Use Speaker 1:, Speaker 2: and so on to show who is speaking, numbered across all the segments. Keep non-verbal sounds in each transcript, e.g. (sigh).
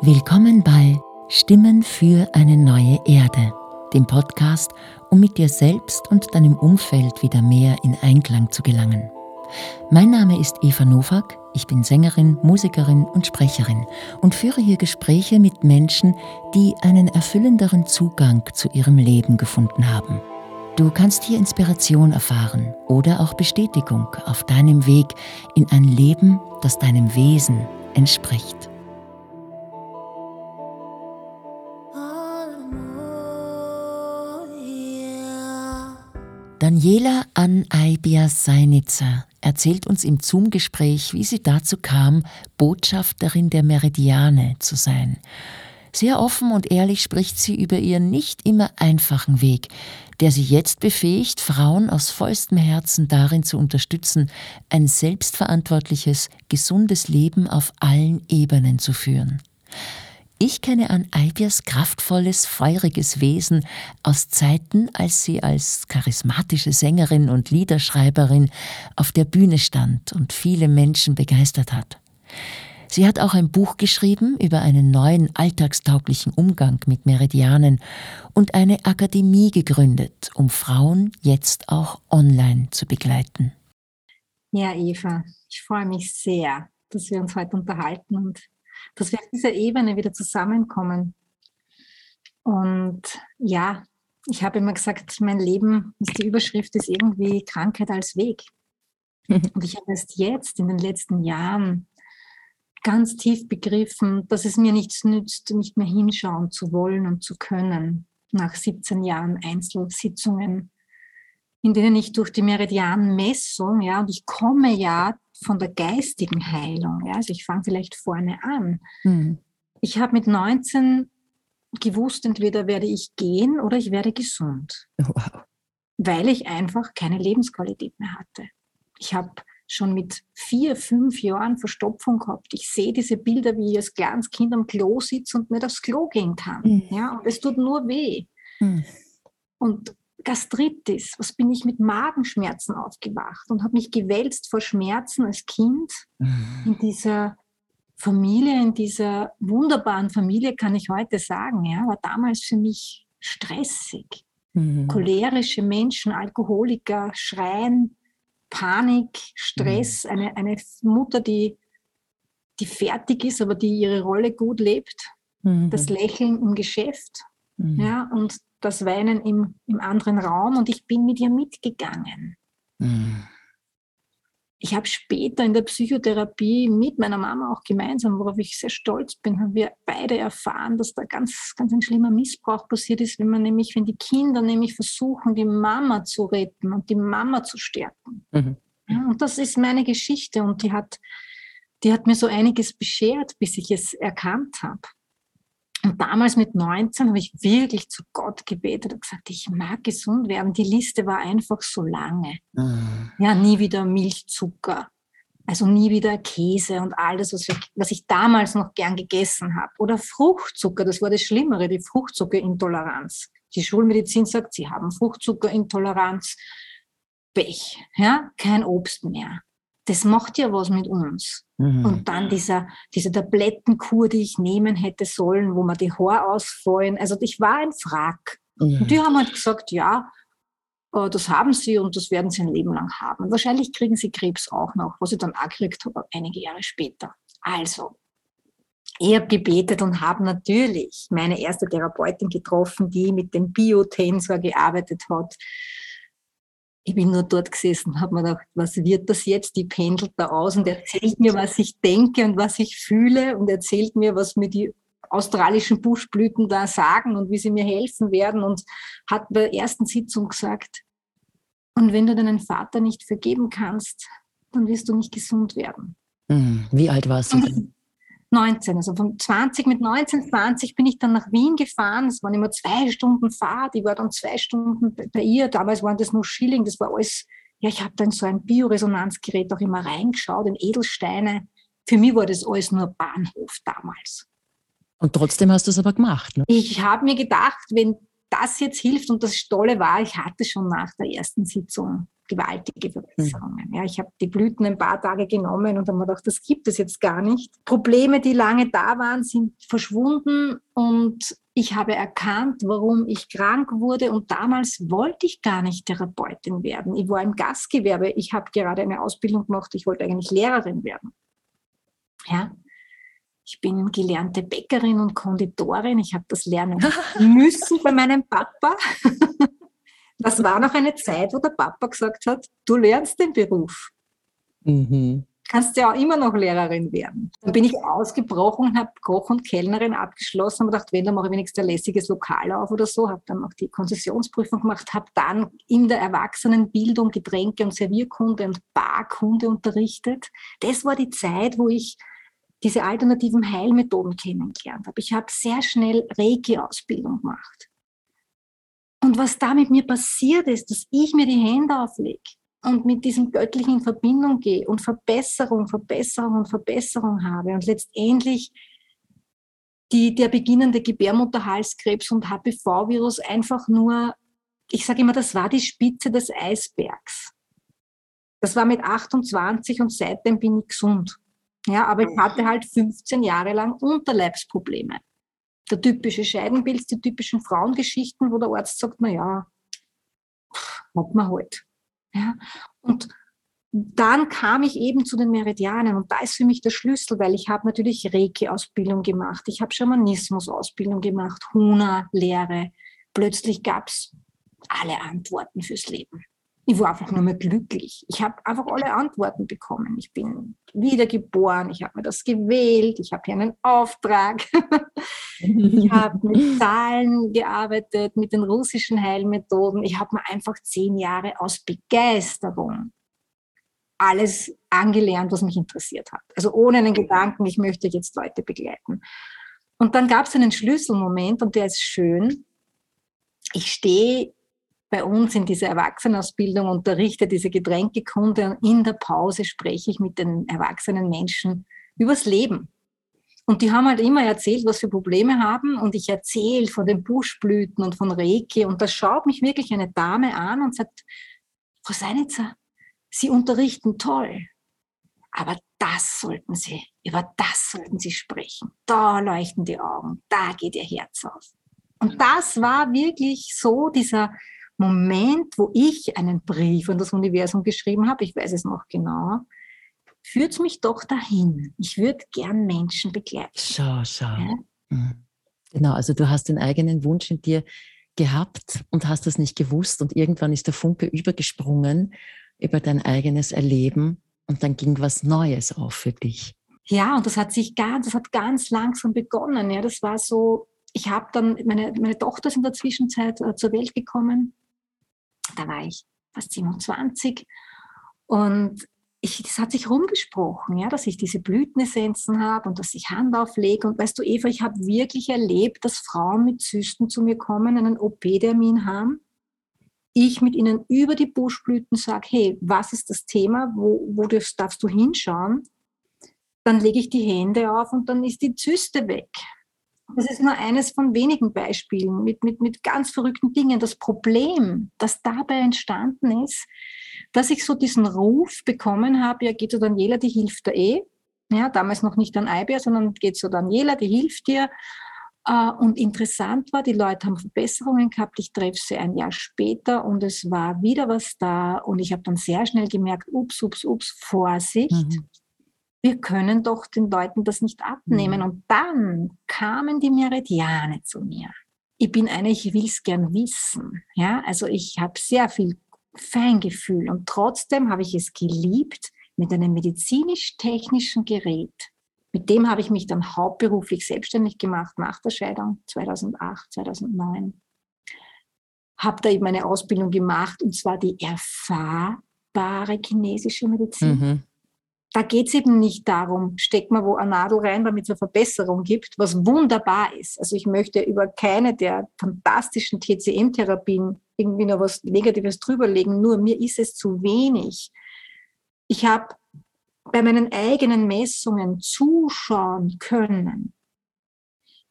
Speaker 1: Willkommen bei Stimmen für eine neue Erde, dem Podcast, um mit dir selbst und deinem Umfeld wieder mehr in Einklang zu gelangen. Mein Name ist Eva Nowak, ich bin Sängerin, Musikerin und Sprecherin und führe hier Gespräche mit Menschen, die einen erfüllenderen Zugang zu ihrem Leben gefunden haben. Du kannst hier Inspiration erfahren oder auch Bestätigung auf deinem Weg in ein Leben, das deinem Wesen entspricht. Daniela Ann Seinitzer erzählt uns im Zoom-Gespräch, wie sie dazu kam, Botschafterin der Meridiane zu sein. Sehr offen und ehrlich spricht sie über ihren nicht immer einfachen Weg, der sie jetzt befähigt, Frauen aus vollstem Herzen darin zu unterstützen, ein selbstverantwortliches, gesundes Leben auf allen Ebenen zu führen. Ich kenne an Aibias kraftvolles, feuriges Wesen aus Zeiten, als sie als charismatische Sängerin und Liederschreiberin auf der Bühne stand und viele Menschen begeistert hat. Sie hat auch ein Buch geschrieben über einen neuen alltagstauglichen Umgang mit Meridianen und eine Akademie gegründet, um Frauen jetzt auch online zu begleiten.
Speaker 2: Ja, Eva, ich freue mich sehr, dass wir uns heute unterhalten und dass wir auf dieser Ebene wieder zusammenkommen. Und ja, ich habe immer gesagt, mein Leben, die Überschrift ist irgendwie Krankheit als Weg. Und ich habe erst jetzt in den letzten Jahren ganz tief begriffen, dass es mir nichts nützt, nicht mehr hinschauen zu wollen und zu können. Nach 17 Jahren Einzelsitzungen, in denen ich durch die Meridianmessung, ja, und ich komme ja von der geistigen Heilung. Ja? Also ich fange vielleicht vorne an. Mhm. Ich habe mit 19 gewusst, entweder werde ich gehen oder ich werde gesund. Wow. Weil ich einfach keine Lebensqualität mehr hatte. Ich habe schon mit vier, fünf Jahren Verstopfung gehabt. Ich sehe diese Bilder, wie ich als kleines Kind am Klo sitze und nicht aufs Klo gehen kann. Mhm. Ja, und es tut nur weh. Mhm. Und Gastritis, was bin ich mit Magenschmerzen aufgewacht und habe mich gewälzt vor Schmerzen als Kind mhm. in (laughs) dieser Familie, in dieser wunderbaren Familie, kann ich heute sagen, ja, war damals für mich stressig. Mhm. Cholerische Menschen, Alkoholiker, Schreien, Panik, Stress, mhm. eine, eine Mutter, die, die fertig ist, aber die ihre Rolle gut lebt, mhm. das Lächeln im Geschäft, mhm. ja, und das Weinen im, im anderen Raum und ich bin mit ihr mitgegangen. Mhm. Ich habe später in der Psychotherapie mit meiner Mama auch gemeinsam, worauf ich sehr stolz bin, haben wir beide erfahren, dass da ganz, ganz ein schlimmer Missbrauch passiert ist, wenn man nämlich, wenn die Kinder nämlich versuchen, die Mama zu retten und die Mama zu stärken. Mhm. Ja, und das ist meine Geschichte und die hat, die hat mir so einiges beschert, bis ich es erkannt habe. Und damals mit 19 habe ich wirklich zu Gott gebetet und gesagt, ich mag gesund werden. Die Liste war einfach so lange. Mhm. Ja, nie wieder Milchzucker. Also nie wieder Käse und alles, was, ich, was ich damals noch gern gegessen habe. Oder Fruchtzucker, das war das Schlimmere, die Fruchtzuckerintoleranz. Die Schulmedizin sagt, sie haben Fruchtzuckerintoleranz. Pech, ja, kein Obst mehr das macht ja was mit uns. Mhm. Und dann dieser, diese Tablettenkur, die ich nehmen hätte sollen, wo mir die Haare ausfallen. Also ich war ein Frack. Mhm. Und die haben halt gesagt, ja, äh, das haben sie und das werden sie ein Leben lang haben. Und wahrscheinlich kriegen sie Krebs auch noch, was ich dann auch gekriegt habe, einige Jahre später. Also, ich habe gebetet und habe natürlich meine erste Therapeutin getroffen, die mit dem Biotensor gearbeitet hat ich bin nur dort gesessen und habe mir gedacht, was wird das jetzt? Die pendelt da aus und erzählt mir, was ich denke und was ich fühle und erzählt mir, was mir die australischen Buschblüten da sagen und wie sie mir helfen werden und hat bei der ersten Sitzung gesagt, und wenn du deinen Vater nicht vergeben kannst, dann wirst du nicht gesund werden.
Speaker 1: Mhm. Wie alt warst du
Speaker 2: denn? 19, also von 20 mit 19, 20 bin ich dann nach Wien gefahren. Es waren immer zwei Stunden Fahrt. Ich war dann zwei Stunden bei ihr. Damals waren das nur Schilling. Das war alles, ja, ich habe dann so ein Bioresonanzgerät auch immer reingeschaut in Edelsteine. Für mich war das alles nur Bahnhof damals.
Speaker 1: Und trotzdem hast du es aber gemacht. Ne?
Speaker 2: Ich habe mir gedacht, wenn das jetzt hilft und das Tolle war, ich hatte schon nach der ersten Sitzung gewaltige Verbesserungen. Mhm. Ja, ich habe die Blüten ein paar Tage genommen und habe mir gedacht, das gibt es jetzt gar nicht. Probleme, die lange da waren, sind verschwunden und ich habe erkannt, warum ich krank wurde und damals wollte ich gar nicht Therapeutin werden. Ich war im Gastgewerbe. Ich habe gerade eine Ausbildung gemacht. Ich wollte eigentlich Lehrerin werden. Ja, ich bin gelernte Bäckerin und Konditorin. Ich habe das lernen (laughs) müssen bei meinem Papa. Das war noch eine Zeit, wo der Papa gesagt hat, du lernst den Beruf. Mhm. Kannst ja auch immer noch Lehrerin werden. Dann bin ich ausgebrochen, habe Koch und Kellnerin abgeschlossen und gedacht, wenn, dann mache ich wenigstens ein lässiges Lokal auf oder so. Habe dann auch die Konzessionsprüfung gemacht, habe dann in der Erwachsenenbildung Getränke und Servierkunde und Barkunde unterrichtet. Das war die Zeit, wo ich diese alternativen Heilmethoden kennengelernt habe. Ich habe sehr schnell Reiki-Ausbildung gemacht. Und was da mit mir passiert ist, dass ich mir die Hände auflege und mit diesem Göttlichen in Verbindung gehe und Verbesserung, Verbesserung und Verbesserung habe und letztendlich die, der beginnende Gebärmutterhalskrebs und HPV-Virus einfach nur, ich sage immer, das war die Spitze des Eisbergs. Das war mit 28 und seitdem bin ich gesund. Ja, aber ich hatte halt 15 Jahre lang Unterleibsprobleme. Der typische Scheidenpilz, die typischen Frauengeschichten, wo der Arzt sagt, na ja, hat man halt. Ja, und dann kam ich eben zu den Meridianen und da ist für mich der Schlüssel, weil ich habe natürlich Reiki-Ausbildung gemacht, ich habe Schamanismus-Ausbildung gemacht, Huna-Lehre. Plötzlich gab es alle Antworten fürs Leben. Ich war einfach nur mehr glücklich. Ich habe einfach alle Antworten bekommen. Ich bin wiedergeboren, ich habe mir das gewählt, ich habe hier einen Auftrag. ich habe (laughs) mit Zahlen gearbeitet, mit den russischen Heilmethoden. Ich habe mir einfach zehn Jahre aus Begeisterung alles angelernt, was mich interessiert hat. Also ohne einen Gedanken, ich möchte jetzt Leute begleiten. Und dann gab es einen Schlüsselmoment und der ist schön. Ich stehe bei uns in dieser Erwachsenenausbildung unterrichte diese Getränkekunde und in der Pause spreche ich mit den erwachsenen Menschen übers Leben. Und die haben halt immer erzählt, was für Probleme haben. Und ich erzähle von den Buschblüten und von Reiki. Und da schaut mich wirklich eine Dame an und sagt, Frau Seinitzer, Sie unterrichten toll. Aber das sollten Sie, über das sollten Sie sprechen. Da leuchten die Augen, da geht Ihr Herz auf. Und das war wirklich so dieser, Moment, wo ich einen Brief an das Universum geschrieben habe, ich weiß es noch genau, führt mich doch dahin. Ich würde gern Menschen begleiten.
Speaker 1: Schau, schau. Ja? Mhm. Genau, also du hast den eigenen Wunsch in dir gehabt und hast das nicht gewusst und irgendwann ist der Funke übergesprungen über dein eigenes Erleben und dann ging was Neues auf für dich.
Speaker 2: Ja, und das hat sich ganz, das hat ganz langsam begonnen. Ja, das war so, ich habe dann, meine, meine Tochter ist in der Zwischenzeit äh, zur Welt gekommen da war ich fast 27 und ich, das hat sich rumgesprochen, ja, dass ich diese Blütenessenzen habe und dass ich Hand auflege. Und weißt du, Eva, ich habe wirklich erlebt, dass Frauen mit Zysten zu mir kommen, einen OP-Termin haben. Ich mit ihnen über die Buschblüten sage, hey, was ist das Thema? Wo, wo darfst du hinschauen? Dann lege ich die Hände auf und dann ist die Zyste weg. Das ist nur eines von wenigen Beispielen mit, mit, mit ganz verrückten Dingen. Das Problem, das dabei entstanden ist, dass ich so diesen Ruf bekommen habe, ja, geht zu Daniela, die hilft dir eh. Ja, damals noch nicht an Eibär, sondern geht zu Daniela, die hilft dir. Äh, und interessant war, die Leute haben Verbesserungen gehabt. Ich treffe sie ein Jahr später und es war wieder was da. Und ich habe dann sehr schnell gemerkt, ups, ups, ups, Vorsicht. Mhm wir können doch den Leuten das nicht abnehmen. Mhm. Und dann kamen die Meridiane zu mir. Ich bin eine, ich will es gern wissen. Ja, also ich habe sehr viel Feingefühl und trotzdem habe ich es geliebt mit einem medizinisch-technischen Gerät. Mit dem habe ich mich dann hauptberuflich selbstständig gemacht nach der Scheidung 2008, 2009. Habe da eben eine Ausbildung gemacht und zwar die erfahrbare chinesische Medizin. Mhm da geht es eben nicht darum, steck mal wo eine Nadel rein, damit es eine Verbesserung gibt, was wunderbar ist. Also ich möchte über keine der fantastischen TCM-Therapien irgendwie noch was Negatives drüberlegen, nur mir ist es zu wenig. Ich habe bei meinen eigenen Messungen zuschauen können,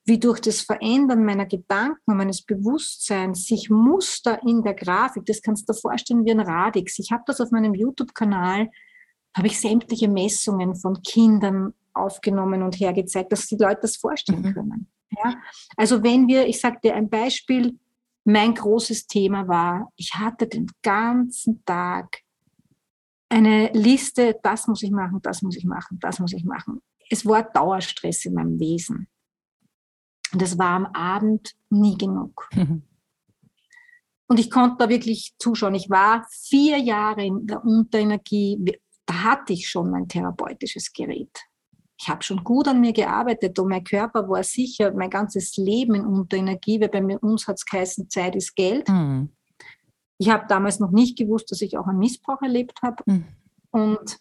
Speaker 2: wie durch das Verändern meiner Gedanken und meines Bewusstseins sich Muster in der Grafik, das kannst du dir vorstellen wie ein Radix. Ich habe das auf meinem YouTube-Kanal, habe ich sämtliche Messungen von Kindern aufgenommen und hergezeigt, dass die Leute das vorstellen mhm. können. Ja? Also wenn wir, ich dir ein Beispiel, mein großes Thema war, ich hatte den ganzen Tag eine Liste, das muss ich machen, das muss ich machen, das muss ich machen. Es war Dauerstress in meinem Wesen. Und es war am Abend nie genug. Mhm. Und ich konnte da wirklich zuschauen. Ich war vier Jahre in der Unterenergie. Da hatte ich schon mein therapeutisches Gerät. Ich habe schon gut an mir gearbeitet und mein Körper war sicher mein ganzes Leben in Unterenergie, weil bei uns hat es geheißen, Zeit ist Geld. Mhm. Ich habe damals noch nicht gewusst, dass ich auch einen Missbrauch erlebt habe. Mhm. Und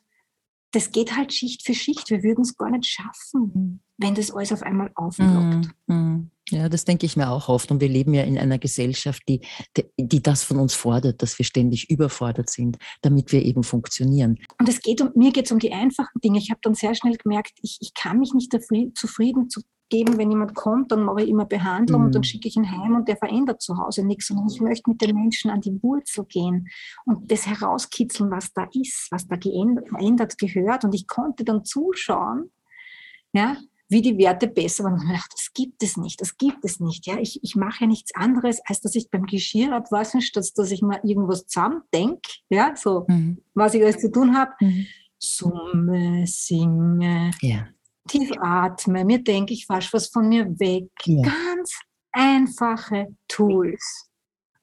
Speaker 2: das geht halt Schicht für Schicht. Wir würden es gar nicht schaffen, mhm. wenn das alles auf einmal aufploppt.
Speaker 1: Mm, mm. Ja, das denke ich mir auch oft. Und wir leben ja in einer Gesellschaft, die, die, die, das von uns fordert, dass wir ständig überfordert sind, damit wir eben funktionieren.
Speaker 2: Und es geht um, mir geht es um die einfachen Dinge. Ich habe dann sehr schnell gemerkt, ich, ich kann mich nicht zufrieden zu geben, wenn jemand kommt, dann mache ich immer Behandlung mhm. und dann mhm. schicke ich ihn heim und der verändert zu Hause nichts, sondern ich möchte mit den Menschen an die Wurzel gehen und das herauskitzeln, was da ist, was da geändert, gehört. Und ich konnte dann zuschauen, ja, wie die Werte besser waren. Und dachte, das gibt es nicht, das gibt es nicht. Ja, ich, ich mache ja nichts anderes, als dass ich beim Geschirr abwaschen, statt dass ich mal irgendwas zusammen denke, ja, so, mhm. was ich alles zu tun habe. Mhm. Summe, singe, ja tief atme, mir denke, ich wasche was von mir weg. Ja. Ganz einfache Tools.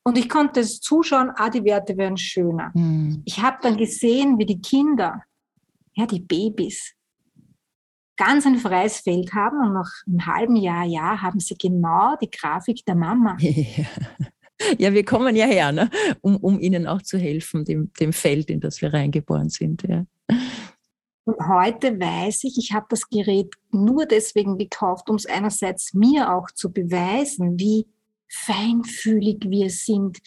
Speaker 2: Und ich konnte es zuschauen, ah, die Werte werden schöner. Mhm. Ich habe dann gesehen, wie die Kinder, ja, die Babys, ganz ein freies Feld haben und nach einem halben Jahr, ja, haben sie genau die Grafik der Mama. (laughs)
Speaker 1: Ja, wir kommen ja her, ne? um, um ihnen auch zu helfen, dem, dem Feld, in das wir reingeboren sind. Ja.
Speaker 2: Und heute weiß ich, ich habe das Gerät nur deswegen gekauft, um es einerseits mir auch zu beweisen, wie feinfühlig wir sind,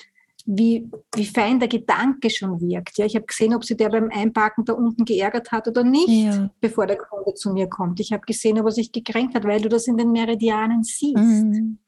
Speaker 2: wie, wie fein der Gedanke schon wirkt. Ja, ich habe gesehen, ob sich der beim Einparken da unten geärgert hat oder nicht, ja. bevor der Kunde zu mir kommt. Ich habe gesehen, ob er sich gekränkt hat, weil du das in den Meridianen siehst. Mhm.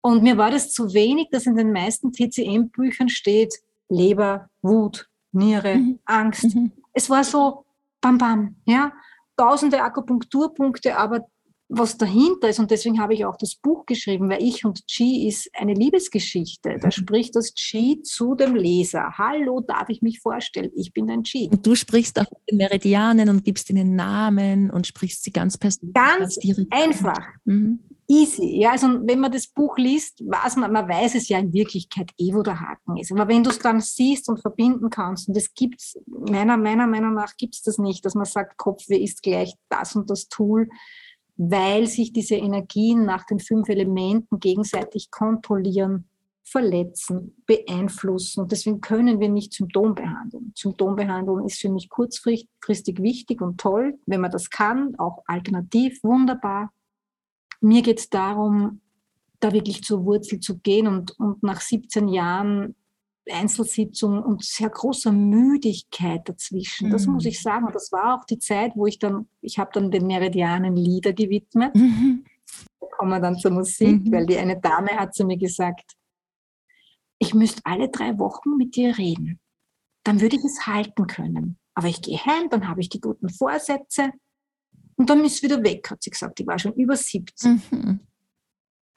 Speaker 2: Und mir war das zu wenig, dass in den meisten TCM-Büchern steht Leber, Wut, Niere, mhm. Angst. Mhm. Es war so, bam, bam, ja, tausende Akupunkturpunkte, aber was dahinter ist, und deswegen habe ich auch das Buch geschrieben, weil ich und Chi ist eine Liebesgeschichte. Da spricht das Chi zu dem Leser. Hallo, darf ich mich vorstellen? Ich bin ein Chi.
Speaker 1: Und du sprichst auch mit den Meridianen und gibst ihnen Namen und sprichst sie ganz persönlich.
Speaker 2: Ganz einfach. Mhm easy. Ja, also wenn man das Buch liest, weiß man, man weiß es ja in Wirklichkeit eh, wo der Haken ist. Aber wenn du es dann siehst und verbinden kannst, und das gibt's, meiner, meiner Meinung nach gibt's das nicht, dass man sagt, Kopfweh ist gleich das und das Tool, weil sich diese Energien nach den fünf Elementen gegenseitig kontrollieren, verletzen, beeinflussen. Und deswegen können wir nicht Symptombehandlung. Symptombehandlung ist für mich kurzfristig wichtig und toll, wenn man das kann, auch alternativ, wunderbar. Mir geht es darum, da wirklich zur Wurzel zu gehen und, und nach 17 Jahren Einzelsitzung und sehr großer Müdigkeit dazwischen. Das mhm. muss ich sagen. Und das war auch die Zeit, wo ich dann, ich habe dann den Meridianen Lieder gewidmet. Mhm. Da kommen wir dann zur Musik, mhm. weil die eine Dame hat zu mir gesagt, ich müsste alle drei Wochen mit dir reden. Dann würde ich es halten können. Aber ich gehe heim, dann habe ich die guten Vorsätze und dann ist es wieder weg, hat sie gesagt. Ich war schon über 17. Mhm.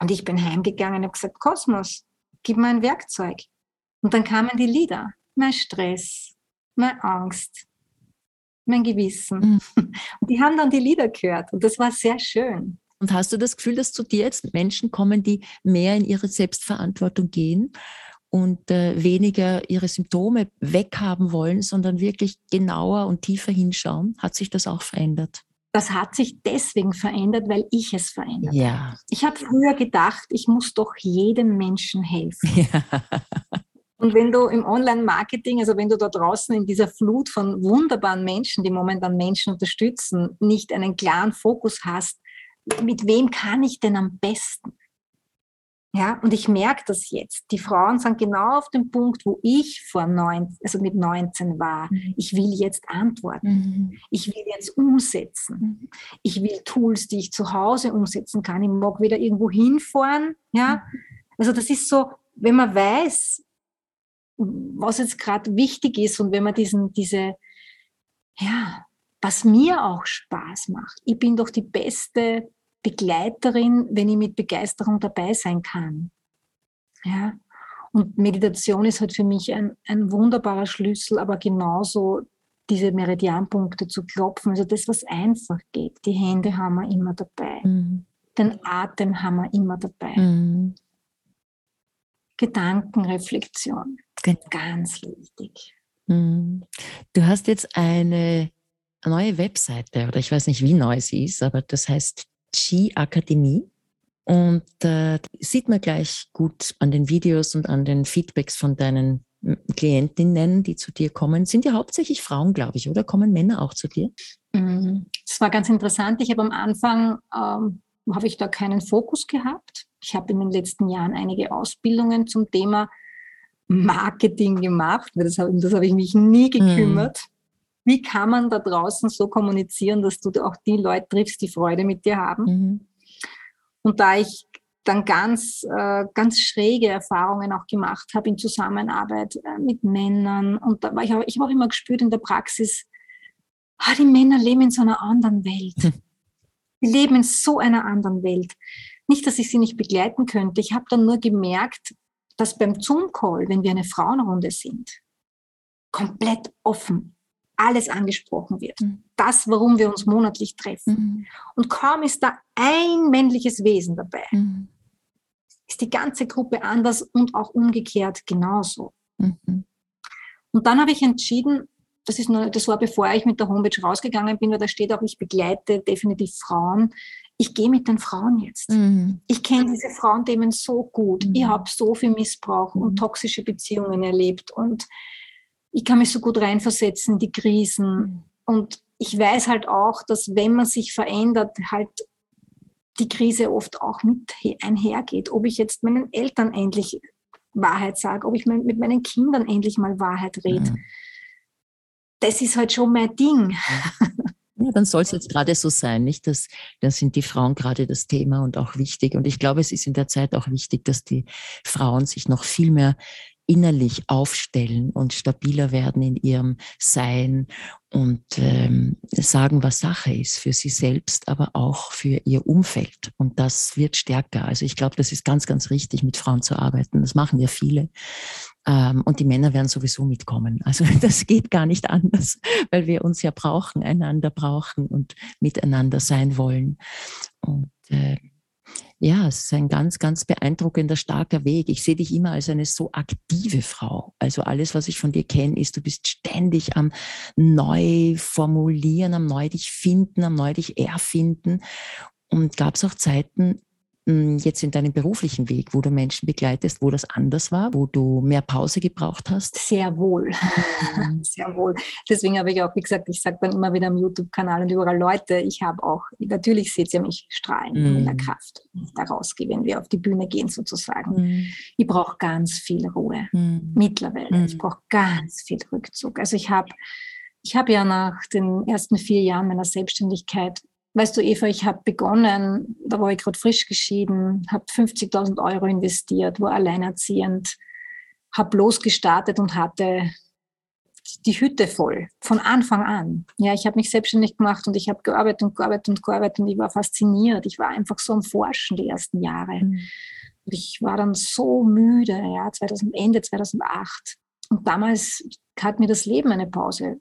Speaker 2: Und ich bin heimgegangen und habe gesagt, Kosmos, gib mir ein Werkzeug. Und dann kamen die Lieder. Mein Stress, meine Angst, mein Gewissen. Mhm. (laughs) Und die haben dann die Lieder gehört. Und das war sehr schön.
Speaker 1: Und hast du das Gefühl, dass zu dir jetzt Menschen kommen, die mehr in ihre Selbstverantwortung gehen und äh, weniger ihre Symptome weghaben wollen, sondern wirklich genauer und tiefer hinschauen? Hat sich das auch verändert?
Speaker 2: das hat sich deswegen verändert, weil ich es verändert ja. habe. Ich habe früher gedacht, ich muss doch jedem Menschen helfen. (laughs) Ja. Und wenn du im Online-Marketing, also wenn du da draußen in dieser Flut von wunderbaren Menschen, die momentan Menschen unterstützen, nicht einen klaren Fokus hast, mit wem kann ich denn am besten? Ja, und ich merke das jetzt. Die Frauen sind genau auf dem Punkt, wo ich vor neun, also mit 19 war. Mhm. Ich will jetzt antworten. Mhm. Ich will jetzt umsetzen. Mhm. Ich will Tools, die ich zu Hause umsetzen kann. Ich mag wieder irgendwo hinfahren. Ja, mhm. also das ist so, wenn man weiß, was jetzt gerade wichtig ist und wenn man diesen, diese, ja, was mir auch Spaß macht. Ich bin doch die beste Begleiterin, wenn ich mit Begeisterung dabei sein kann. Ja. Und Meditation ist halt für mich ein, ein wunderbarer Schlüssel, aber genauso diese Meridianpunkte zu klopfen, also das, was einfach geht. Die Hände haben wir immer dabei. Mhm. Den Atem haben wir immer dabei. Mhm. Gedankenreflexion, ganz wichtig.
Speaker 1: Mhm. Du hast jetzt eine neue Webseite, oder ich weiß nicht, wie neu sie ist, aber das heißt Ski-Akademie. Und äh, sieht man gleich gut an den Videos und an den Feedbacks von deinen Klientinnen, die zu dir kommen. Sind ja hauptsächlich Frauen, glaube ich, oder kommen Männer auch zu dir?
Speaker 2: Mhm. Das war ganz interessant. Ich habe am Anfang, ähm, habe ich da keinen Fokus gehabt. Ich habe in den letzten Jahren einige Ausbildungen zum Thema Marketing gemacht, das habe, das habe ich mich nie gekümmert. Mhm wie kann man da draußen so kommunizieren, dass du auch die Leute triffst, die Freude mit dir haben. Mhm. Und da ich dann ganz, äh, ganz schräge Erfahrungen auch gemacht habe in Zusammenarbeit äh, mit Männern. Und da war ich, auch, ich habe auch immer gespürt in der Praxis, ah, die Männer leben in so einer anderen Welt. Hm. Die leben in so einer anderen Welt. Nicht, dass ich sie nicht begleiten könnte. Ich habe dann nur gemerkt, dass beim Zoom-Call, wenn wir eine Frauenrunde sind, komplett offen, alles angesprochen wird. Mhm. Das, warum wir uns monatlich treffen. Mhm. Und kaum ist da ein männliches Wesen dabei, mhm. ist die ganze Gruppe anders und auch umgekehrt genauso. Mhm. Und dann habe ich entschieden, das, ist nur, das war bevor ich mit der Homepage rausgegangen bin, weil da steht auch, ich begleite definitiv Frauen. Ich gehe mit den Frauen jetzt. Mhm. Ich kenne diese Frauenthemen so gut. Ich mhm. habe so viel Missbrauch und toxische Beziehungen erlebt und ich kann mich so gut reinversetzen in die Krisen. Mhm. Und ich weiß halt auch, dass wenn man sich verändert, halt die Krise oft auch mit einhergeht. Ob ich jetzt meinen Eltern endlich Wahrheit sage, ob ich mit meinen Kindern endlich mal Wahrheit rede. Ja. Das ist halt schon mein Ding. (laughs)
Speaker 1: Ja, dann soll es jetzt gerade so sein, nicht? Das, dann sind die Frauen gerade das Thema und auch wichtig. Und ich glaube, es ist in der Zeit auch wichtig, dass die Frauen sich noch viel mehr innerlich aufstellen und stabiler werden in ihrem Sein und ähm, sagen, was Sache ist für sie selbst, aber auch für ihr Umfeld. Und das wird stärker. Also ich glaube, das ist ganz, ganz richtig, mit Frauen zu arbeiten. Das machen ja viele. Ähm, und die Männer werden sowieso mitkommen. Also (laughs) das geht gar nicht anders, weil wir uns ja brauchen, einander brauchen und miteinander sein wollen. Und äh, ja, es ist ein ganz, ganz beeindruckender, starker Weg. Ich sehe dich immer als eine so aktive Frau. Also alles, was ich von dir kenne, ist, du bist ständig am neu formulieren, am neu dich finden, am neu dich erfinden. Und gab es auch Zeiten, jetzt in deinem beruflichen Weg, wo du Menschen begleitest, wo das anders war, wo du mehr Pause gebraucht hast?
Speaker 2: Sehr wohl, mhm. (laughs) sehr wohl. Deswegen habe ich auch, wie gesagt, ich sage dann immer wieder am YouTube-Kanal und überall Leute, ich habe auch, natürlich seht ihr mich strahlen mhm. in der Kraft, da rausgehe, wenn wir auf die Bühne gehen sozusagen. Mhm. Ich brauche ganz viel Ruhe mhm. mittlerweile. Ich mhm. brauche ganz viel Rückzug. Also ich habe ich habe ja nach den ersten vier Jahren meiner Selbstständigkeit Weißt du, Eva, ich habe begonnen, da war ich gerade frisch geschieden, habe 50.000 Euro investiert, war alleinerziehend, habe losgestartet und hatte die Hütte voll, von Anfang an. Ja, ich habe mich selbstständig gemacht und ich habe gearbeitet und gearbeitet und gearbeitet und ich war fasziniert. Ich war einfach so am Forschen die ersten Jahre. Mhm. Und ich war dann so müde, ja, 2000, Ende 2008. Und damals hat mir das Leben eine Pause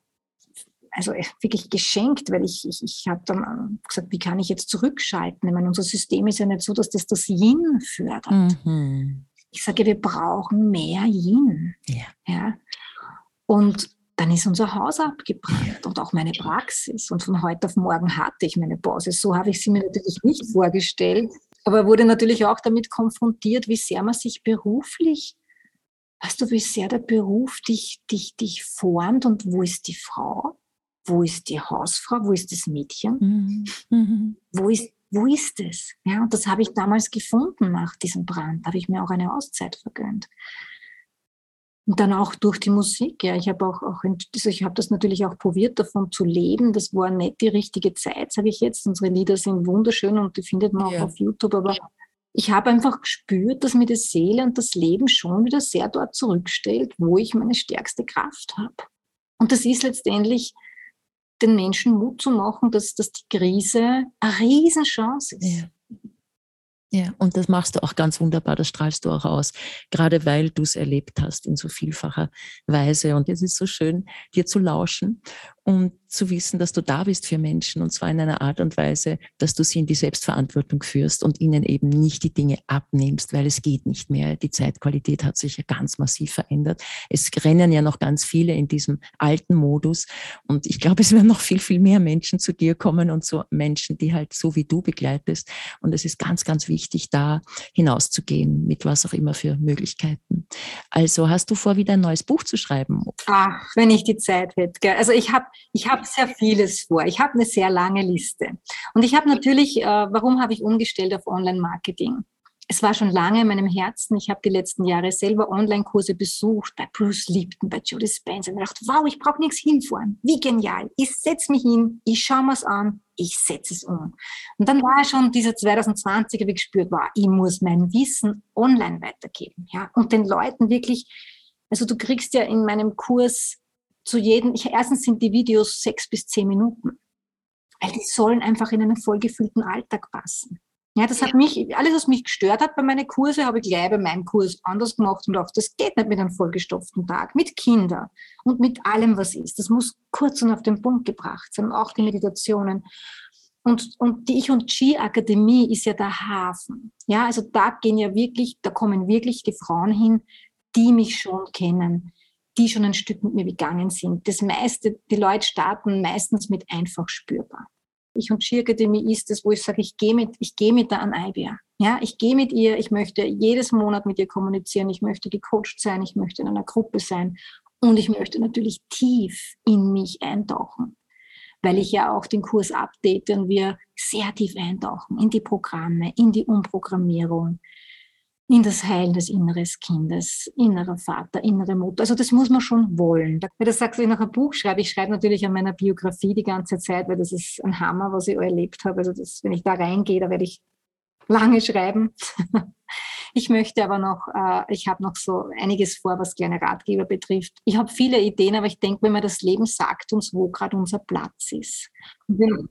Speaker 2: also wirklich geschenkt, weil ich, ich, ich habe dann ähm, gesagt, wie kann ich jetzt zurückschalten? Ich meine, unser System ist ja nicht so, dass das das Yin fördert. Mhm. Ich sage, wir brauchen mehr Yin. Ja. ja. Und dann ist unser Haus abgebrannt und auch meine Praxis. Und von heute auf morgen hatte ich meine Pause. So habe ich sie mir natürlich nicht vorgestellt. Aber wurde natürlich auch damit konfrontiert, wie sehr man sich beruflich, weißt du, wie sehr der Beruf dich, dich, dich formt und wo ist die Frau? Wo ist die Hausfrau, wo ist das Mädchen, mhm. mhm. wo ist wo ist es? Ja, und das habe ich damals gefunden nach diesem Brand. Da habe ich mir auch eine Auszeit vergönnt. Und dann auch durch die Musik. Ja, ich habe auch, auch also ich habe das natürlich auch probiert, davon zu leben. Das war nicht die richtige Zeit, sage ich jetzt. Unsere Lieder sind wunderschön und die findet man ja. auch auf YouTube. Aber ich habe einfach gespürt, dass mir die Seele und das Leben schon wieder sehr dort zurückstellt, wo ich meine stärkste Kraft habe. Und das ist letztendlich den Menschen Mut zu machen, dass, dass die Krise eine Riesenchance ist.
Speaker 1: Ja. Ja, und das machst du auch ganz wunderbar, das strahlst du auch aus, gerade weil du es erlebt hast in so vielfacher Weise. Und es ist so schön, dir zu lauschen und zu wissen, dass du da bist für Menschen und zwar in einer Art und Weise, dass du sie in die Selbstverantwortung führst und ihnen eben nicht die Dinge abnimmst, weil es geht nicht mehr. Die Zeitqualität hat sich ja ganz massiv verändert. Es rennen ja noch ganz viele in diesem alten Modus und ich glaube, es werden noch viel, viel mehr Menschen zu dir kommen und so Menschen, die halt so wie du begleitest. Und es ist ganz, ganz wichtig, da hinauszugehen mit was auch immer für Möglichkeiten. Also hast du vor, wieder ein neues Buch zu schreiben?
Speaker 2: Ach, wenn ich die Zeit hätte. Also ich habe ich habe sehr vieles vor. Ich habe eine sehr lange Liste. Und ich habe natürlich, äh, warum habe ich umgestellt auf Online-Marketing? Es war schon lange in meinem Herzen. Ich habe die letzten Jahre selber Online-Kurse besucht, bei Bruce Lipton, bei Judy Spencer. Und dachte, wow, ich brauche nichts hinfahren. Wie genial. Ich setze mich hin, ich schaue mir es an, ich setze es um. Und dann war schon dieser 2020, habe ich gespürt, wow, ich muss mein Wissen online weitergeben. Ja? Und den Leuten wirklich, also du kriegst ja in meinem Kurs zu jedem, ich, erstens sind die Videos sechs bis zehn Minuten, weil die sollen einfach in einen vollgefüllten Alltag passen. Ja, das hat mich, alles, was mich gestört hat bei meinen Kurse, habe ich gleich bei meinem Kurs anders gemacht und auch, das geht nicht mit einem vollgestopften Tag, mit Kindern und mit allem, was ist. Das muss kurz und auf den Punkt gebracht sein, auch die Meditationen. Und, und die Ich und Chi Akademie ist ja der Hafen. Ja, also da gehen ja wirklich, da kommen wirklich die Frauen hin, die mich schon kennen, die schon ein Stück mit mir gegangen sind. Das meiste, die Leute starten meistens mit einfach spürbar. Ich und Ski Akademie ist es, wo ich sage, ich gehe mit, ich gehe mit der Anaibia. Ja, ich gehe mit ihr, ich möchte jedes Monat mit ihr kommunizieren, ich möchte gecoacht sein, ich möchte in einer Gruppe sein und ich möchte natürlich tief in mich eintauchen, weil ich ja auch den Kurs update und wir sehr tief eintauchen in die Programme, in die Umprogrammierung, in das Heilen des inneren Kindes, innerer Vater, innere Mutter. Also das muss man schon wollen. Wenn du sagst, ich noch ein Buch schreibe, ich schreibe natürlich an meiner Biografie die ganze Zeit, weil das ist ein Hammer, was ich erlebt habe. Also das, wenn ich da reingehe, da werde ich lange schreiben. (laughs) Ich möchte aber noch, äh, ich habe noch so einiges vor, was kleine Ratgeber betrifft. Ich habe viele Ideen, aber ich denke, wenn man das Leben sagt uns, wo gerade unser Platz ist. Und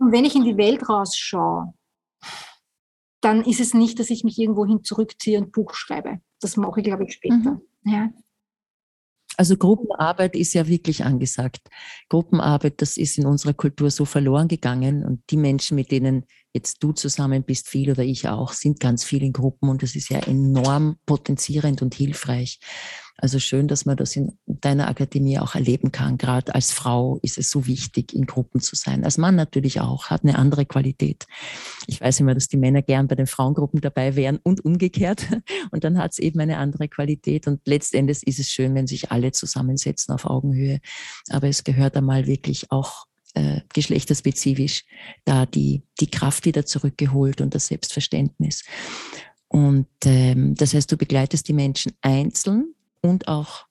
Speaker 2: wenn ich in die Welt rausschaue, dann ist es nicht, dass ich mich irgendwohin zurückziehe und Buch schreibe. Das mache ich, glaube ich, später. Mhm. Ja.
Speaker 1: Also Gruppenarbeit ist ja wirklich angesagt. Gruppenarbeit, das ist in unserer Kultur so verloren gegangen und die Menschen, mit denen jetzt du zusammen bist, viel oder ich auch, sind ganz viel in Gruppen und das ist ja enorm potenzierend und hilfreich. Also schön, dass man das in deiner Akademie auch erleben kann. Gerade als Frau ist es so wichtig, in Gruppen zu sein. Als Mann natürlich auch, hat eine andere Qualität. Ich weiß immer, dass die Männer gern bei den Frauengruppen dabei wären und umgekehrt. (laughs) Und dann hat es eben eine andere Qualität. Und letztendlich ist es schön, wenn sich alle zusammensetzen auf Augenhöhe. Aber es gehört einmal wirklich auch äh, geschlechterspezifisch da die, die Kraft wieder zurückgeholt und das Selbstverständnis. Und ähm, das heißt, du begleitest die Menschen einzeln und auch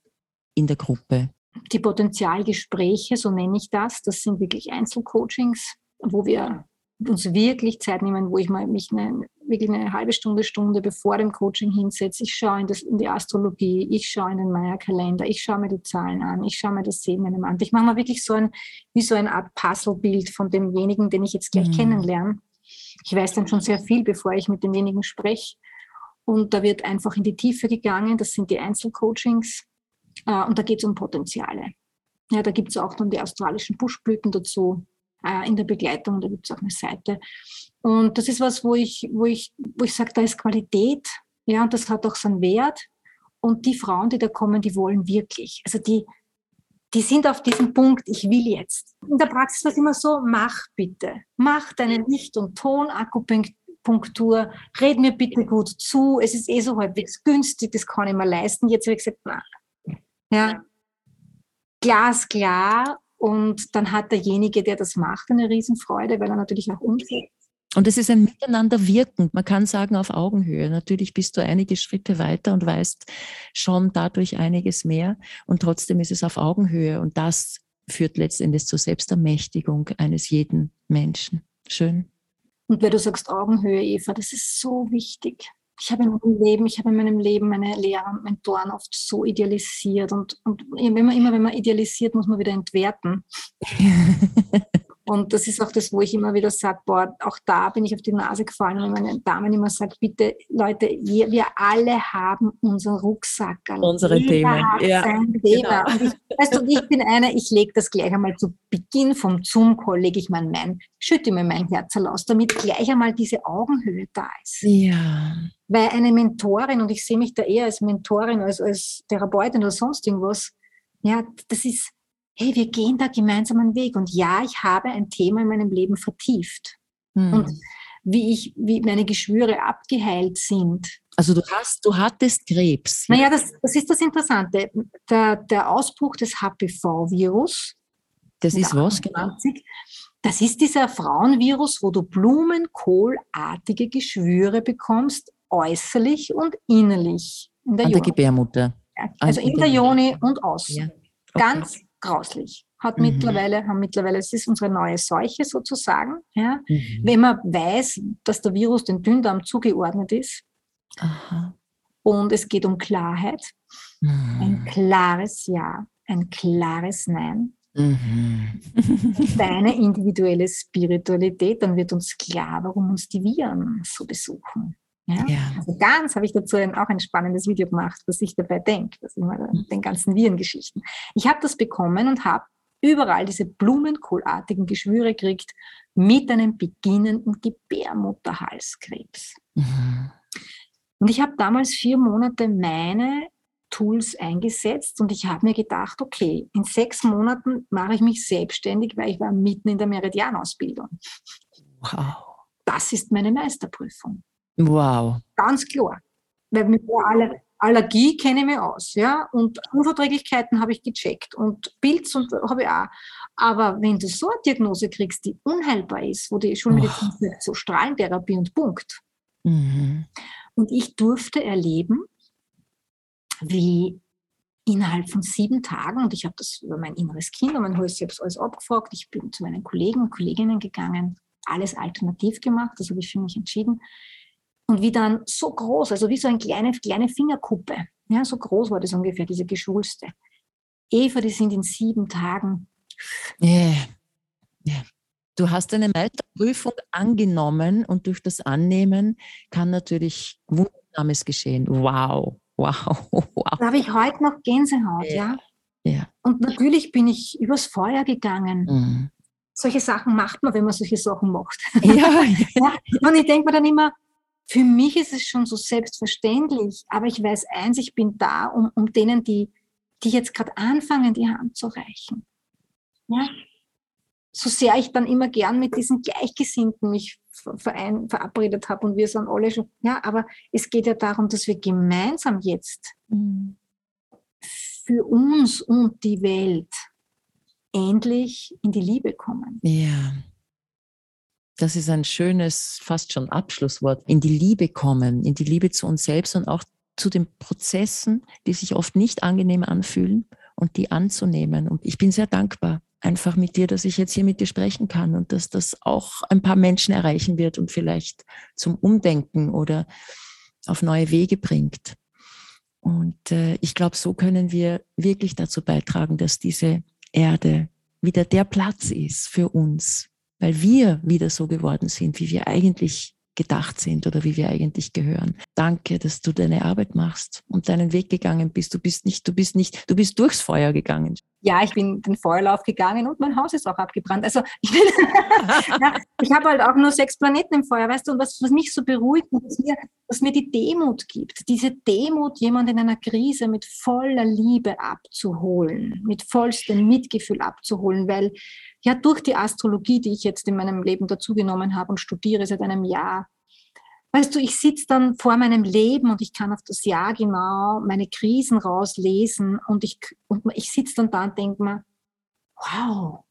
Speaker 1: in der Gruppe.
Speaker 2: Die Potenzialgespräche, so nenne ich das, das sind wirklich Einzelcoachings, wo wir uns wirklich Zeit nehmen, wo ich mal mich eine, wirklich eine halbe Stunde, Stunde bevor dem Coaching hinsetze. Ich schaue in, das, in die Astrologie, ich schaue in den Maya-Kalender, ich schaue mir die Zahlen an, ich schaue mir das Sehen an. Ich mache mal wirklich so ein, wie so eine Art Puzzlebild von demjenigen, den ich jetzt gleich mhm. kennenlerne. Ich weiß dann schon sehr viel, bevor ich mit demjenigen spreche. Und da wird einfach in die Tiefe gegangen. Das sind die Einzelcoachings. Äh, und da geht es um Potenziale. Ja, da gibt es auch dann die australischen Buschblüten dazu äh, in der Begleitung. Da gibt es auch eine Seite. Und das ist was, wo ich, wo ich, wo ich sage, da ist Qualität. Ja, und das hat auch seinen Wert. Und die Frauen, die da kommen, die wollen wirklich. Also die, die sind auf diesem Punkt, ich will jetzt. In der Praxis ist das immer so, mach bitte. Mach deine Licht- und Tonakupunktur Akupunktur, red mir bitte gut zu, es ist eh so halbwegs günstig, das kann ich mir leisten. Jetzt habe ich gesagt, nein. Ja. Glasklar. Und dann hat derjenige, der das macht, eine Riesenfreude, weil er natürlich auch umsetzt.
Speaker 1: Und es ist ein Miteinander wirken. Man kann sagen auf Augenhöhe. Natürlich bist du einige Schritte weiter und weißt schon dadurch einiges mehr. Und trotzdem ist es auf Augenhöhe. Und das führt letztendlich zur Selbstermächtigung eines jeden Menschen. Schön.
Speaker 2: Und wenn du sagst Augenhöhe, Eva, das ist so wichtig. Ich habe in meinem Leben, ich habe in meinem Leben meine Lehrer und Mentoren oft so idealisiert und, und immer, immer wenn man idealisiert, muss man wieder entwerten. (laughs) Und das ist auch das, wo ich immer wieder sage, boah, auch da bin ich auf die Nase gefallen, wenn meine Damen immer sagt, bitte Leute, wir, alle haben unseren Rucksack.
Speaker 1: Unsere Themen.
Speaker 2: ja, Thema. Genau. Und ich, weißt du, ich bin eine, ich lege das gleich einmal zu Beginn vom Zoom-Call, lege ich mein, mein, schütte mir mein Herz aus, damit gleich einmal diese Augenhöhe da ist.
Speaker 1: Ja.
Speaker 2: Weil eine Mentorin, und ich sehe mich da eher als Mentorin, als, als Therapeutin oder sonst irgendwas, ja, das ist, hey, wir gehen da gemeinsam einen Weg. Und ja, ich habe ein Thema in meinem Leben vertieft. Hm. Und wie ich, wie meine Geschwüre abgeheilt sind.
Speaker 1: Also du hast, du hattest Krebs.
Speaker 2: Naja, das, das ist das Interessante. Der, der Ausbruch des HPV-Virus.
Speaker 1: Das ist was genau?
Speaker 2: Das ist dieser Frauenvirus, wo du blumenkohlartige Geschwüre bekommst, äußerlich und innerlich.
Speaker 1: In der, An der Gebärmutter.
Speaker 2: also in der Joni und außen. Ja. Okay. Ganz grauslich. Hat mhm. mittlerweile, haben mittlerweile, es ist unsere neue Seuche sozusagen. Ja. Mhm. Wenn man weiß, dass der Virus den Dünndarm zugeordnet ist Aha. und es geht um Klarheit, mhm. ein klares Ja, ein klares Nein. Mhm. (laughs) Deine individuelle Spiritualität, dann wird uns klar, warum uns die Viren so besuchen. Ja? ja. Also ganz habe ich dazu auch ein spannendes Video gemacht, was ich dabei denke, das immer mhm. den ganzen Virengeschichten. Ich habe das bekommen und habe überall diese blumenkohlartigen Geschwüre gekriegt mit einem beginnenden Gebärmutterhalskrebs. Mhm. Und ich habe damals vier Monate meine Tools eingesetzt und ich habe mir gedacht, okay, in sechs Monaten mache ich mich selbstständig, weil ich war mitten in der Meridianausbildung. Wow. Das ist meine Meisterprüfung.
Speaker 1: Wow.
Speaker 2: Ganz klar. Weil mit der Allergie kenne ich mich aus, ja, und Unverträglichkeiten habe ich gecheckt und Pilz und habe ich auch. Aber wenn du so eine Diagnose kriegst, die unheilbar ist, wo die Schulmedizin oh. so Strahlentherapie und Punkt. Mhm. Und ich durfte erleben, wie innerhalb von sieben Tagen, und ich habe das über mein inneres Kind und mein hohes Selbst alles abgefragt, ich bin zu meinen Kollegen und Kolleginnen gegangen, alles alternativ gemacht, das habe ich für mich entschieden, und wie dann so groß, also wie so eine kleine, kleine Fingerkuppe, ja, so groß war das ungefähr, diese geschwulste. Eva, die sind in sieben Tagen.
Speaker 1: Yeah. Yeah. Du hast eine Meisterprüfung angenommen und durch das Annehmen kann natürlich Wundersames geschehen. Wow, wow, (laughs) wow.
Speaker 2: Da habe ich heute noch Gänsehaut, ja. ja. ja. Und natürlich bin ich übers Feuer gegangen. Mhm. Solche Sachen macht man, wenn man solche Sachen macht. Ja, (laughs) ja. Und ich denke mir dann immer, für mich ist es schon so selbstverständlich, aber ich weiß eins, ich bin da, um, um denen, die, die jetzt gerade anfangen, die Hand zu reichen. Ja? So sehr ich dann immer gern mit diesen Gleichgesinnten mich verein, verabredet habe und wir sind alle schon, ja, aber es geht ja darum, dass wir gemeinsam jetzt für uns und die Welt endlich in die Liebe kommen.
Speaker 1: Ja. Das ist ein schönes, fast schon Abschlusswort. In die Liebe kommen, in die Liebe zu uns selbst und auch zu den Prozessen, die sich oft nicht angenehm anfühlen und die anzunehmen. Und ich bin sehr dankbar einfach mit dir, dass ich jetzt hier mit dir sprechen kann und dass das auch ein paar Menschen erreichen wird und vielleicht zum Umdenken oder auf neue Wege bringt. Und äh, ich glaube, so können wir wirklich dazu beitragen, dass diese Erde wieder der Platz ist für uns, weil wir wieder so geworden sind, wie wir eigentlich gedacht sind oder wie wir eigentlich gehören. Danke, dass du deine Arbeit machst und deinen Weg gegangen bist. Du bist nicht, du bist nicht, du bist durchs Feuer gegangen.
Speaker 2: Ja, ich bin den Feuerlauf gegangen und mein Haus ist auch abgebrannt. Also (laughs) ich, ja, ich habe halt auch nur sechs Planeten im Feuer, weißt du, und was, was mich so beruhigt, dass mir, dass mir die Demut gibt. Diese Demut, jemand in einer Krise mit voller Liebe abzuholen, mit vollstem Mitgefühl abzuholen, weil ja durch die Astrologie, die ich jetzt in meinem Leben dazugenommen habe und studiere seit einem Jahr, weißt du, ich sitze dann vor meinem Leben und ich kann auf das Jahr genau meine Krisen rauslesen und ich, und ich sitze dann da und denke mir, wow,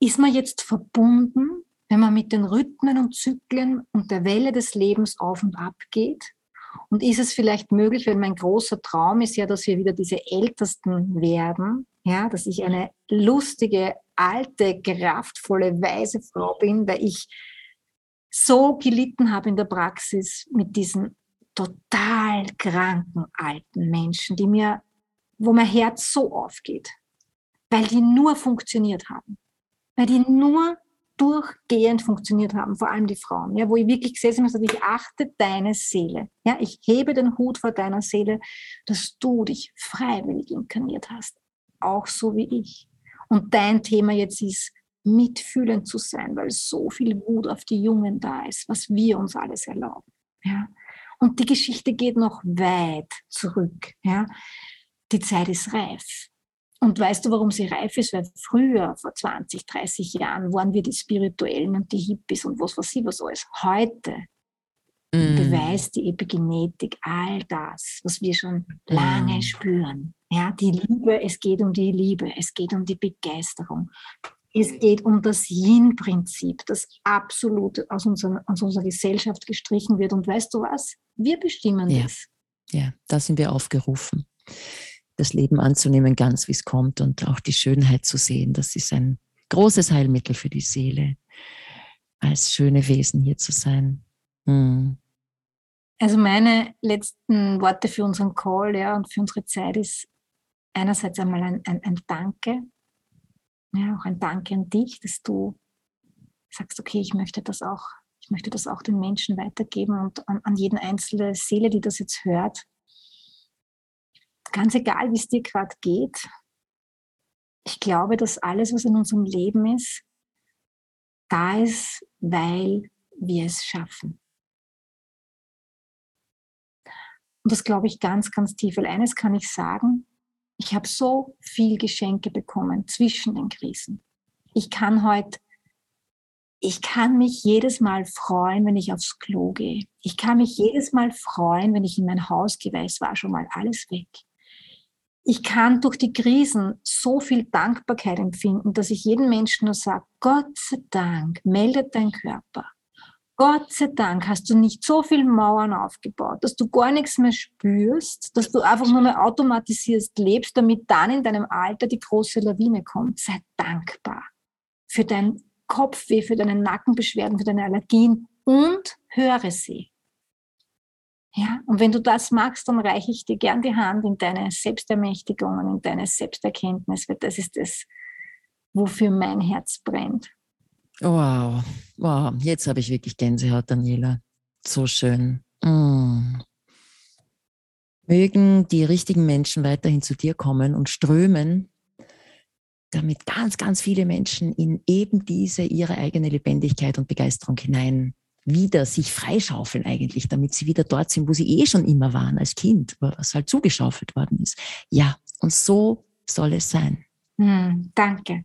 Speaker 2: ist man jetzt verbunden wenn man mit den Rhythmen und Zyklen und der Welle des Lebens auf und ab geht? Und ist es vielleicht möglich, weil mein großer Traum ist ja, dass wir wieder diese Ältesten werden, ja, dass ich eine lustige, alte, kraftvolle, weise Frau bin, weil ich so gelitten habe in der Praxis mit diesen total kranken alten Menschen, die mir, wo mein Herz so aufgeht, weil die nur funktioniert haben, weil die nur durchgehend funktioniert haben, vor allem die Frauen, ja, wo ich wirklich gesessen habe, ich achte deine Seele, ja, ich hebe den Hut vor deiner Seele, dass du dich freiwillig inkarniert hast, auch so wie ich. Und dein Thema jetzt ist, mitfühlend zu sein, weil so viel Wut auf die Jungen da ist, was wir uns alles erlauben, ja. Und die Geschichte geht noch weit zurück, ja. Die Zeit ist reif. Und weißt du, warum sie reif ist? Weil früher, vor 20, 30 Jahren, waren wir die Spirituellen und die Hippies und was weiß ich was alles. Heute mm. beweist die Epigenetik all das, was wir schon mm. lange spüren. Ja, die Liebe, es geht um die Liebe, es geht um die Begeisterung. Es geht um das Yin-Prinzip, das absolut aus unserer, aus unserer Gesellschaft gestrichen wird. Und weißt du was? Wir bestimmen
Speaker 1: ja.
Speaker 2: das.
Speaker 1: Ja, da sind wir aufgerufen das Leben anzunehmen, ganz wie es kommt und auch die Schönheit zu sehen. Das ist ein großes Heilmittel für die Seele, als schöne Wesen hier zu sein. Hm.
Speaker 2: Also meine letzten Worte für unseren Call ja, und für unsere Zeit ist einerseits einmal ein, ein, ein Danke, ja, auch ein Danke an dich, dass du sagst, okay, ich möchte das auch, ich möchte das auch den Menschen weitergeben und an, an jeden einzelne Seele, die das jetzt hört, ganz egal, wie es dir gerade geht, ich glaube, dass alles, was in unserem Leben ist, da ist, weil wir es schaffen. Und das glaube ich ganz, ganz tief. Weil eines kann ich sagen, ich habe so viel Geschenke bekommen zwischen den Krisen. Ich kann heute, ich kann mich jedes Mal freuen, wenn ich aufs Klo gehe. Ich kann mich jedes Mal freuen, wenn ich in mein Haus gehe, weil es war schon mal alles weg ich kann durch die Krisen so viel Dankbarkeit empfinden, dass ich jedem Menschen nur sage, Gott sei Dank meldet dein Körper. Gott sei Dank hast du nicht so viele Mauern aufgebaut, dass du gar nichts mehr spürst, dass du einfach nur mehr automatisierst lebst, damit dann in deinem Alter die große Lawine kommt. Sei dankbar für dein Kopfweh, für deine Nackenbeschwerden, für deine Allergien und höre sie. Ja, und wenn du das magst, dann reiche ich dir gern die Hand in deine Selbstermächtigung und in deine Selbsterkenntnis, weil das ist das, wofür mein Herz brennt.
Speaker 1: Wow, wow, jetzt habe ich wirklich Gänsehaut, Daniela. So schön. Mm. Mögen die richtigen Menschen weiterhin zu dir kommen und strömen, damit ganz, ganz viele Menschen in eben diese ihre eigene Lebendigkeit und Begeisterung hinein wieder sich freischaufeln eigentlich, damit sie wieder dort sind, wo sie eh schon immer waren als Kind, was halt zugeschaufelt worden ist. Ja, und so soll es sein.
Speaker 2: Hm, danke,